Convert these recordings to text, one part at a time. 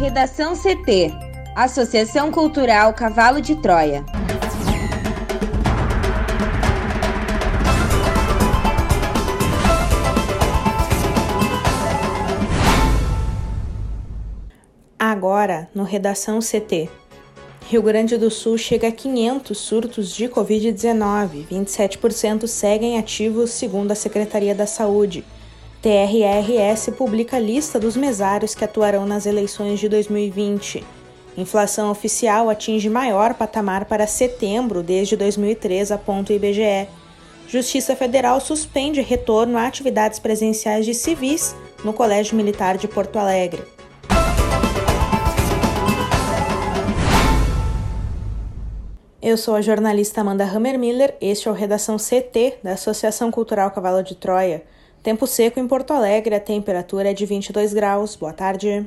Redação CT Associação Cultural Cavalo de Troia. Agora, no Redação CT. Rio Grande do Sul chega a 500 surtos de Covid-19, 27% seguem ativos, segundo a Secretaria da Saúde. TRRS publica a lista dos mesários que atuarão nas eleições de 2020. Inflação oficial atinge maior patamar para setembro desde 2003, aponta o IBGE. Justiça Federal suspende retorno a atividades presenciais de civis no Colégio Militar de Porto Alegre. Eu sou a jornalista Amanda Hammermiller, este é o Redação CT da Associação Cultural Cavalo de Troia. Tempo seco em Porto Alegre, a temperatura é de 22 graus. Boa tarde.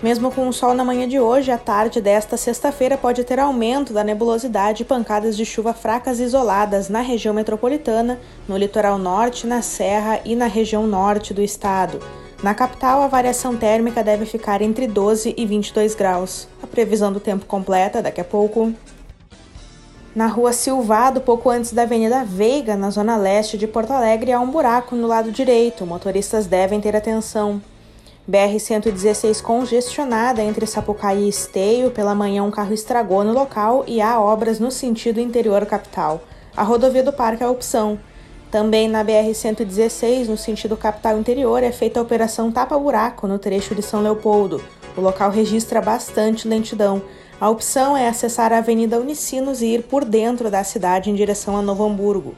Mesmo com o sol na manhã de hoje, a tarde desta sexta-feira pode ter aumento da nebulosidade e pancadas de chuva fracas isoladas na região metropolitana, no litoral norte, na serra e na região norte do estado. Na capital, a variação térmica deve ficar entre 12 e 22 graus. A previsão do tempo completa daqui a pouco. Na rua Silvado, pouco antes da Avenida Veiga, na zona leste de Porto Alegre, há um buraco no lado direito. Motoristas devem ter atenção. BR-116 congestionada entre Sapucaí e Esteio. Pela manhã, um carro estragou no local e há obras no sentido interior capital. A rodovia do Parque é a opção. Também na BR-116, no sentido capital interior, é feita a operação tapa-buraco no trecho de São Leopoldo. O local registra bastante lentidão. A opção é acessar a Avenida Unicinos e ir por dentro da cidade em direção a Novo Hamburgo.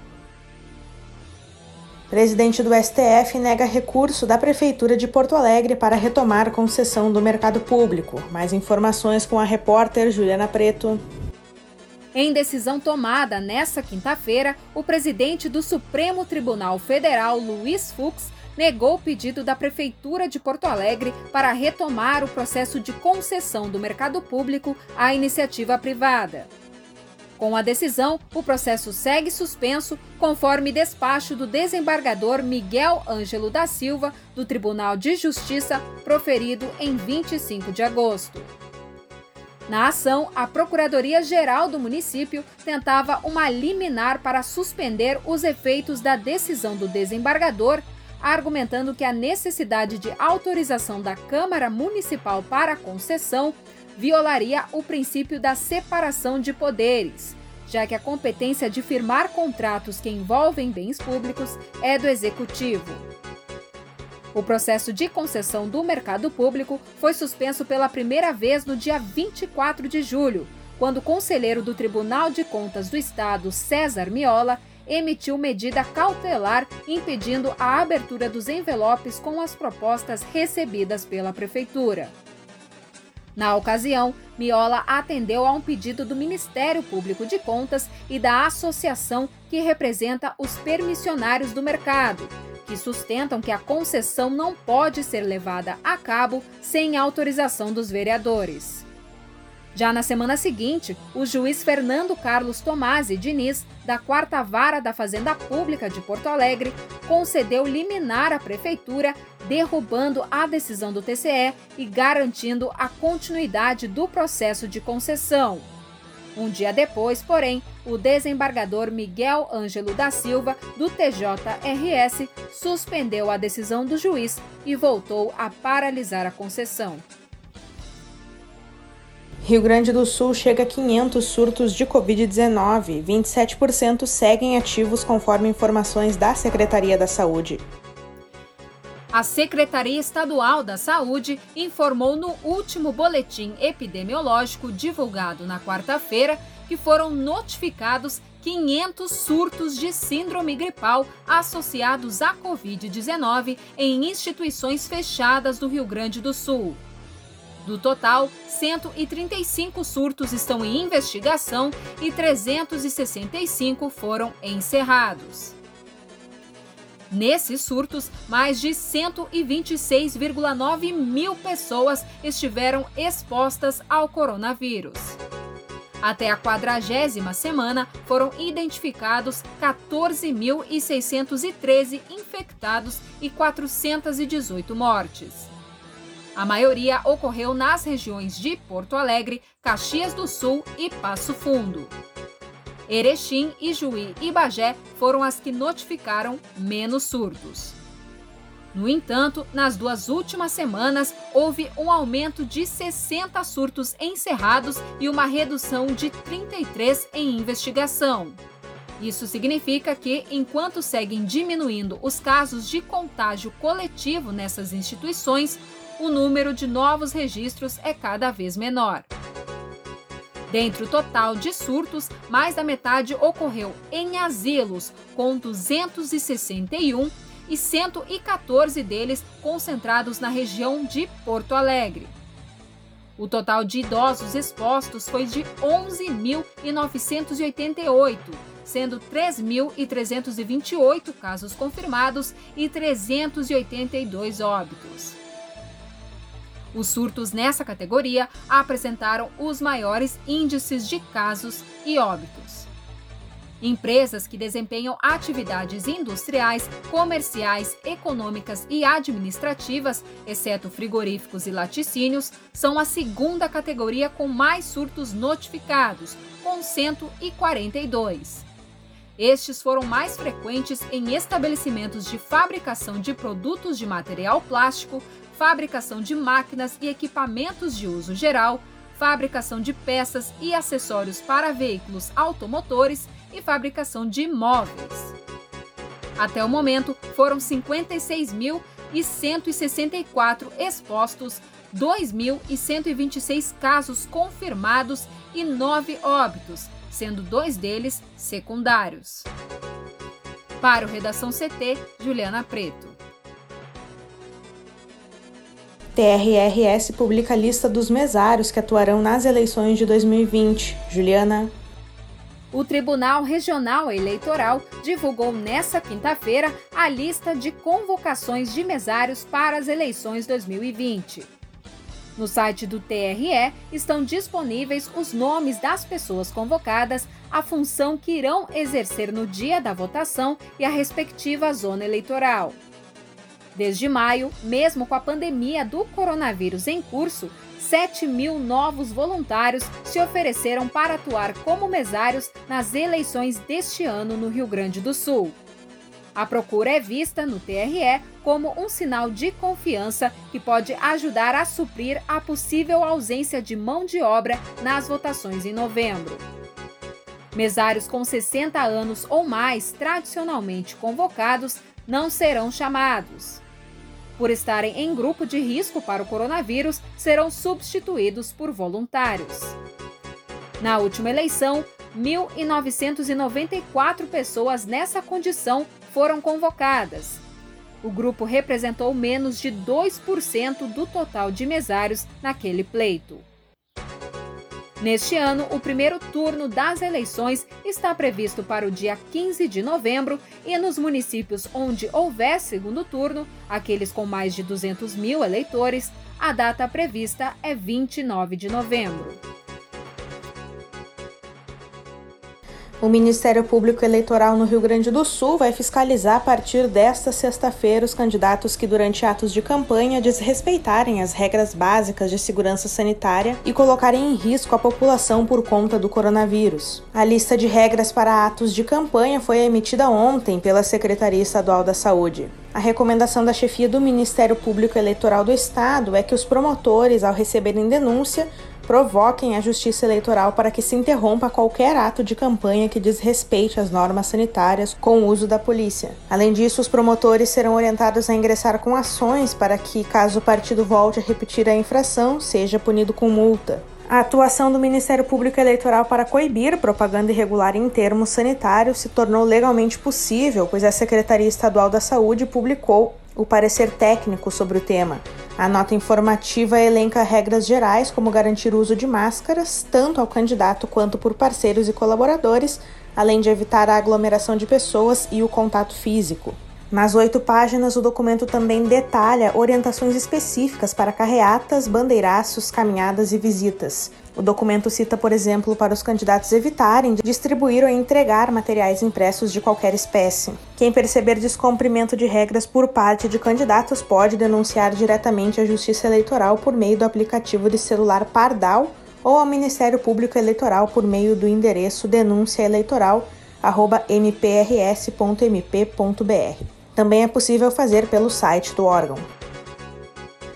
Presidente do STF nega recurso da Prefeitura de Porto Alegre para retomar concessão do mercado público. Mais informações com a repórter Juliana Preto. Em decisão tomada nesta quinta-feira, o presidente do Supremo Tribunal Federal, Luiz Fux, negou o pedido da Prefeitura de Porto Alegre para retomar o processo de concessão do mercado público à iniciativa privada. Com a decisão, o processo segue suspenso, conforme despacho do desembargador Miguel Ângelo da Silva, do Tribunal de Justiça, proferido em 25 de agosto. Na ação, a Procuradoria-Geral do município tentava uma liminar para suspender os efeitos da decisão do desembargador, argumentando que a necessidade de autorização da Câmara Municipal para a concessão violaria o princípio da separação de poderes, já que a competência de firmar contratos que envolvem bens públicos é do Executivo. O processo de concessão do mercado público foi suspenso pela primeira vez no dia 24 de julho, quando o conselheiro do Tribunal de Contas do Estado, César Miola, emitiu medida cautelar impedindo a abertura dos envelopes com as propostas recebidas pela Prefeitura. Na ocasião, Miola atendeu a um pedido do Ministério Público de Contas e da associação que representa os permissionários do mercado, que sustentam que a concessão não pode ser levada a cabo sem autorização dos vereadores. Já na semana seguinte, o juiz Fernando Carlos Tomasi Diniz, da Quarta Vara da Fazenda Pública de Porto Alegre, concedeu liminar à Prefeitura, derrubando a decisão do TCE e garantindo a continuidade do processo de concessão. Um dia depois, porém, o desembargador Miguel Ângelo da Silva, do TJRS, suspendeu a decisão do juiz e voltou a paralisar a concessão. Rio Grande do Sul chega a 500 surtos de Covid-19, 27% seguem ativos conforme informações da Secretaria da Saúde. A Secretaria Estadual da Saúde informou no último boletim epidemiológico divulgado na quarta-feira que foram notificados 500 surtos de síndrome gripal associados à Covid-19 em instituições fechadas do Rio Grande do Sul. Do total, 135 surtos estão em investigação e 365 foram encerrados. Nesses surtos, mais de 126,9 mil pessoas estiveram expostas ao coronavírus. Até a quadragésima semana, foram identificados 14.613 infectados e 418 mortes. A maioria ocorreu nas regiões de Porto Alegre, Caxias do Sul e Passo Fundo. Erechim, Ijuí e Bagé foram as que notificaram menos surtos. No entanto, nas duas últimas semanas, houve um aumento de 60 surtos encerrados e uma redução de 33 em investigação. Isso significa que, enquanto seguem diminuindo os casos de contágio coletivo nessas instituições, o número de novos registros é cada vez menor. Dentre o total de surtos, mais da metade ocorreu em asilos, com 261 e 114 deles concentrados na região de Porto Alegre. O total de idosos expostos foi de 11.988, sendo 3.328 casos confirmados e 382 óbitos. Os surtos nessa categoria apresentaram os maiores índices de casos e óbitos. Empresas que desempenham atividades industriais, comerciais, econômicas e administrativas, exceto frigoríficos e laticínios, são a segunda categoria com mais surtos notificados, com 142. Estes foram mais frequentes em estabelecimentos de fabricação de produtos de material plástico, fabricação de máquinas e equipamentos de uso geral, fabricação de peças e acessórios para veículos automotores e fabricação de móveis. Até o momento, foram 56.164 expostos, 2.126 casos confirmados e 9 óbitos, sendo dois deles secundários. Para o Redação CT, Juliana Preto. TRRS publica a lista dos mesários que atuarão nas eleições de 2020. Juliana. O Tribunal Regional Eleitoral divulgou nesta quinta-feira a lista de convocações de mesários para as eleições 2020. No site do TRE estão disponíveis os nomes das pessoas convocadas, a função que irão exercer no dia da votação e a respectiva zona eleitoral. Desde maio, mesmo com a pandemia do coronavírus em curso, 7 mil novos voluntários se ofereceram para atuar como mesários nas eleições deste ano no Rio Grande do Sul. A procura é vista no TRE como um sinal de confiança que pode ajudar a suprir a possível ausência de mão de obra nas votações em novembro. Mesários com 60 anos ou mais, tradicionalmente convocados, não serão chamados por estarem em grupo de risco para o coronavírus, serão substituídos por voluntários. Na última eleição, 1.994 pessoas nessa condição foram convocadas. O grupo representou menos de 2% do total de mesários naquele pleito. Neste ano, o primeiro turno das eleições está previsto para o dia 15 de novembro e nos municípios onde houver segundo turno, aqueles com mais de 200 mil eleitores, a data prevista é 29 de novembro. O Ministério Público Eleitoral no Rio Grande do Sul vai fiscalizar a partir desta sexta-feira os candidatos que, durante atos de campanha, desrespeitarem as regras básicas de segurança sanitária e colocarem em risco a população por conta do coronavírus. A lista de regras para atos de campanha foi emitida ontem pela Secretaria Estadual da Saúde. A recomendação da chefia do Ministério Público Eleitoral do Estado é que os promotores, ao receberem denúncia, provoquem a Justiça Eleitoral para que se interrompa qualquer ato de campanha que desrespeite as normas sanitárias com o uso da polícia. Além disso, os promotores serão orientados a ingressar com ações para que, caso o partido volte a repetir a infração, seja punido com multa. A atuação do Ministério Público Eleitoral para coibir propaganda irregular em termos sanitários se tornou legalmente possível, pois a Secretaria Estadual da Saúde publicou o parecer técnico sobre o tema. A nota informativa elenca regras gerais, como garantir o uso de máscaras, tanto ao candidato quanto por parceiros e colaboradores, além de evitar a aglomeração de pessoas e o contato físico. Nas oito páginas, o documento também detalha orientações específicas para carreatas, bandeiraços, caminhadas e visitas. O documento cita, por exemplo, para os candidatos evitarem distribuir ou entregar materiais impressos de qualquer espécie. Quem perceber descumprimento de regras por parte de candidatos pode denunciar diretamente à Justiça Eleitoral por meio do aplicativo de celular Pardal ou ao Ministério Público Eleitoral por meio do endereço denunciaeleitoral@mprs.mp.br. Também é possível fazer pelo site do órgão.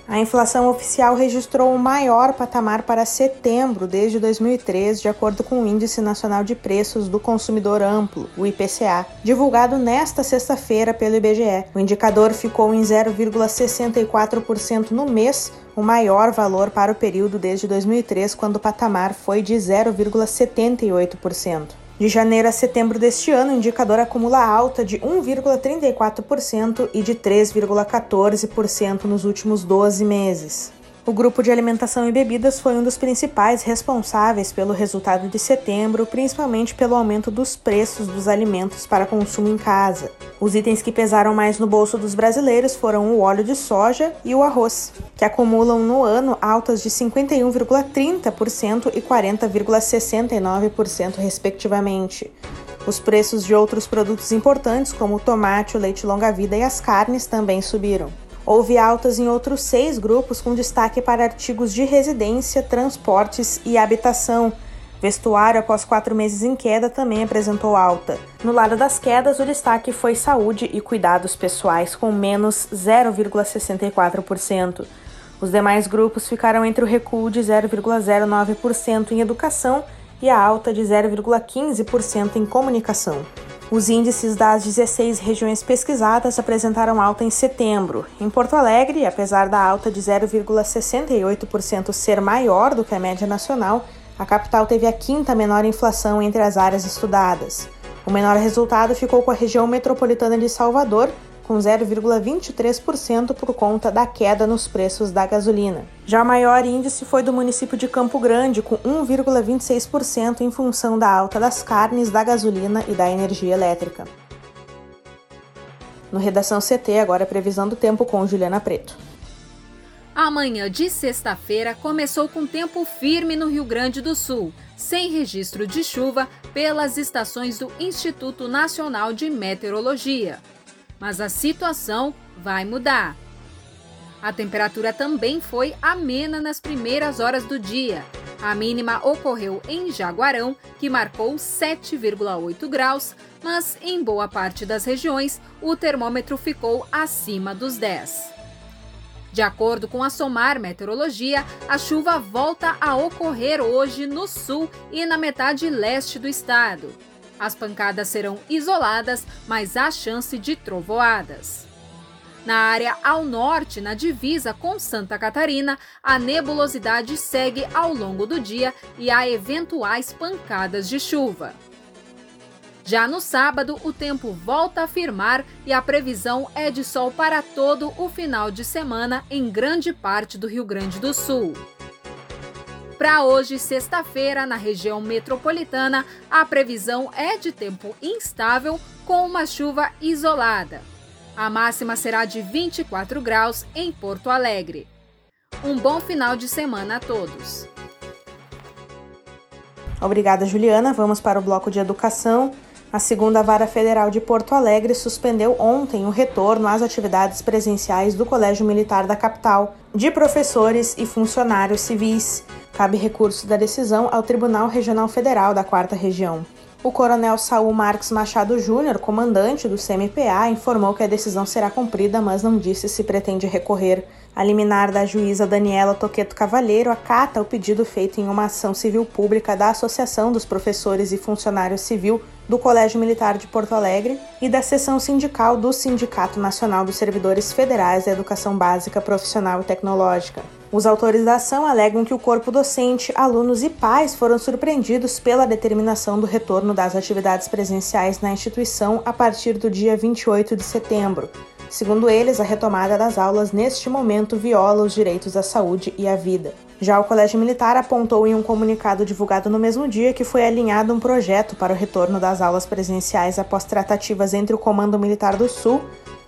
A inflação oficial registrou o maior patamar para setembro desde 2003, de acordo com o Índice Nacional de Preços do Consumidor Amplo, o IPCA, divulgado nesta sexta-feira pelo IBGE. O indicador ficou em 0,64% no mês, o maior valor para o período desde 2003, quando o patamar foi de 0,78%. De janeiro a setembro deste ano, o indicador acumula alta de 1,34% e de 3,14% nos últimos 12 meses. O grupo de alimentação e bebidas foi um dos principais responsáveis pelo resultado de setembro, principalmente pelo aumento dos preços dos alimentos para consumo em casa. Os itens que pesaram mais no bolso dos brasileiros foram o óleo de soja e o arroz, que acumulam no ano altas de 51,30% e 40,69%, respectivamente. Os preços de outros produtos importantes, como o tomate, o leite longa-vida e as carnes, também subiram. Houve altas em outros seis grupos, com destaque para artigos de residência, transportes e habitação. Vestuário, após quatro meses em queda, também apresentou alta. No lado das quedas, o destaque foi saúde e cuidados pessoais, com menos 0,64%. Os demais grupos ficaram entre o recuo de 0,09% em educação e a alta de 0,15% em comunicação. Os índices das 16 regiões pesquisadas apresentaram alta em setembro. Em Porto Alegre, apesar da alta de 0,68% ser maior do que a média nacional, a capital teve a quinta menor inflação entre as áreas estudadas. O menor resultado ficou com a região metropolitana de Salvador, com 0,23% por conta da queda nos preços da gasolina. Já o maior índice foi do município de Campo Grande, com 1,26% em função da alta das carnes, da gasolina e da energia elétrica. No Redação CT, agora a previsão do tempo com Juliana Preto. Amanhã de sexta-feira começou com tempo firme no Rio Grande do Sul, sem registro de chuva pelas estações do Instituto Nacional de Meteorologia mas a situação vai mudar. A temperatura também foi amena nas primeiras horas do dia. A mínima ocorreu em Jaguarão, que marcou 7,8 graus, mas em boa parte das regiões o termômetro ficou acima dos 10. De acordo com a SOMAR Meteorologia, a chuva volta a ocorrer hoje no sul e na metade leste do estado. As pancadas serão isoladas, mas há chance de trovoadas. Na área ao norte, na divisa com Santa Catarina, a nebulosidade segue ao longo do dia e há eventuais pancadas de chuva. Já no sábado, o tempo volta a firmar e a previsão é de sol para todo o final de semana em grande parte do Rio Grande do Sul. Para hoje, sexta-feira, na região metropolitana, a previsão é de tempo instável com uma chuva isolada. A máxima será de 24 graus em Porto Alegre. Um bom final de semana a todos. Obrigada, Juliana. Vamos para o bloco de educação. A segunda vara federal de Porto Alegre suspendeu ontem o retorno às atividades presenciais do Colégio Militar da capital, de professores e funcionários civis. Cabe recurso da decisão ao Tribunal Regional Federal da Quarta Região. O coronel Saul Marques Machado Júnior, comandante do CMPA, informou que a decisão será cumprida, mas não disse se pretende recorrer. A liminar da juíza Daniela Toqueto Cavalheiro acata o pedido feito em uma ação civil pública da Associação dos Professores e Funcionários Civil do Colégio Militar de Porto Alegre e da seção sindical do Sindicato Nacional dos Servidores Federais da Educação Básica Profissional e Tecnológica. Os autores da ação alegam que o corpo docente, alunos e pais foram surpreendidos pela determinação do retorno das atividades presenciais na instituição a partir do dia 28 de setembro. Segundo eles, a retomada das aulas neste momento viola os direitos à saúde e à vida. Já o Colégio Militar apontou em um comunicado divulgado no mesmo dia que foi alinhado um projeto para o retorno das aulas presenciais após tratativas entre o Comando Militar do Sul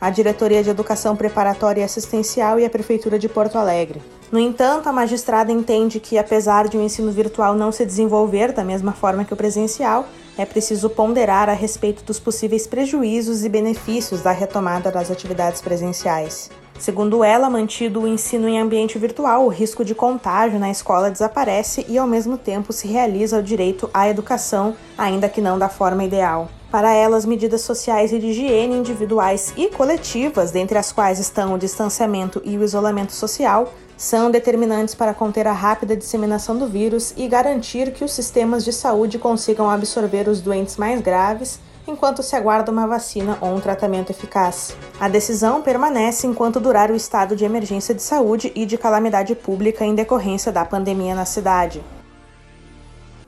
a Diretoria de Educação Preparatória e Assistencial e a Prefeitura de Porto Alegre. No entanto, a magistrada entende que, apesar de o ensino virtual não se desenvolver da mesma forma que o presencial, é preciso ponderar a respeito dos possíveis prejuízos e benefícios da retomada das atividades presenciais. Segundo ela, mantido o ensino em ambiente virtual, o risco de contágio na escola desaparece e, ao mesmo tempo, se realiza o direito à educação, ainda que não da forma ideal. Para ela, as medidas sociais e de higiene individuais e coletivas, dentre as quais estão o distanciamento e o isolamento social, são determinantes para conter a rápida disseminação do vírus e garantir que os sistemas de saúde consigam absorver os doentes mais graves enquanto se aguarda uma vacina ou um tratamento eficaz. A decisão permanece enquanto durar o estado de emergência de saúde e de calamidade pública em decorrência da pandemia na cidade.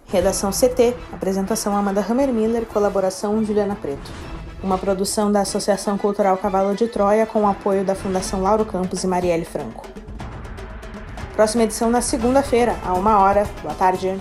Redação CT, apresentação Amanda Hammermiller, colaboração Juliana Preto. Uma produção da Associação Cultural Cavalo de Troia com o apoio da Fundação Lauro Campos e Marielle Franco. Próxima edição na segunda-feira, a uma hora. Boa tarde.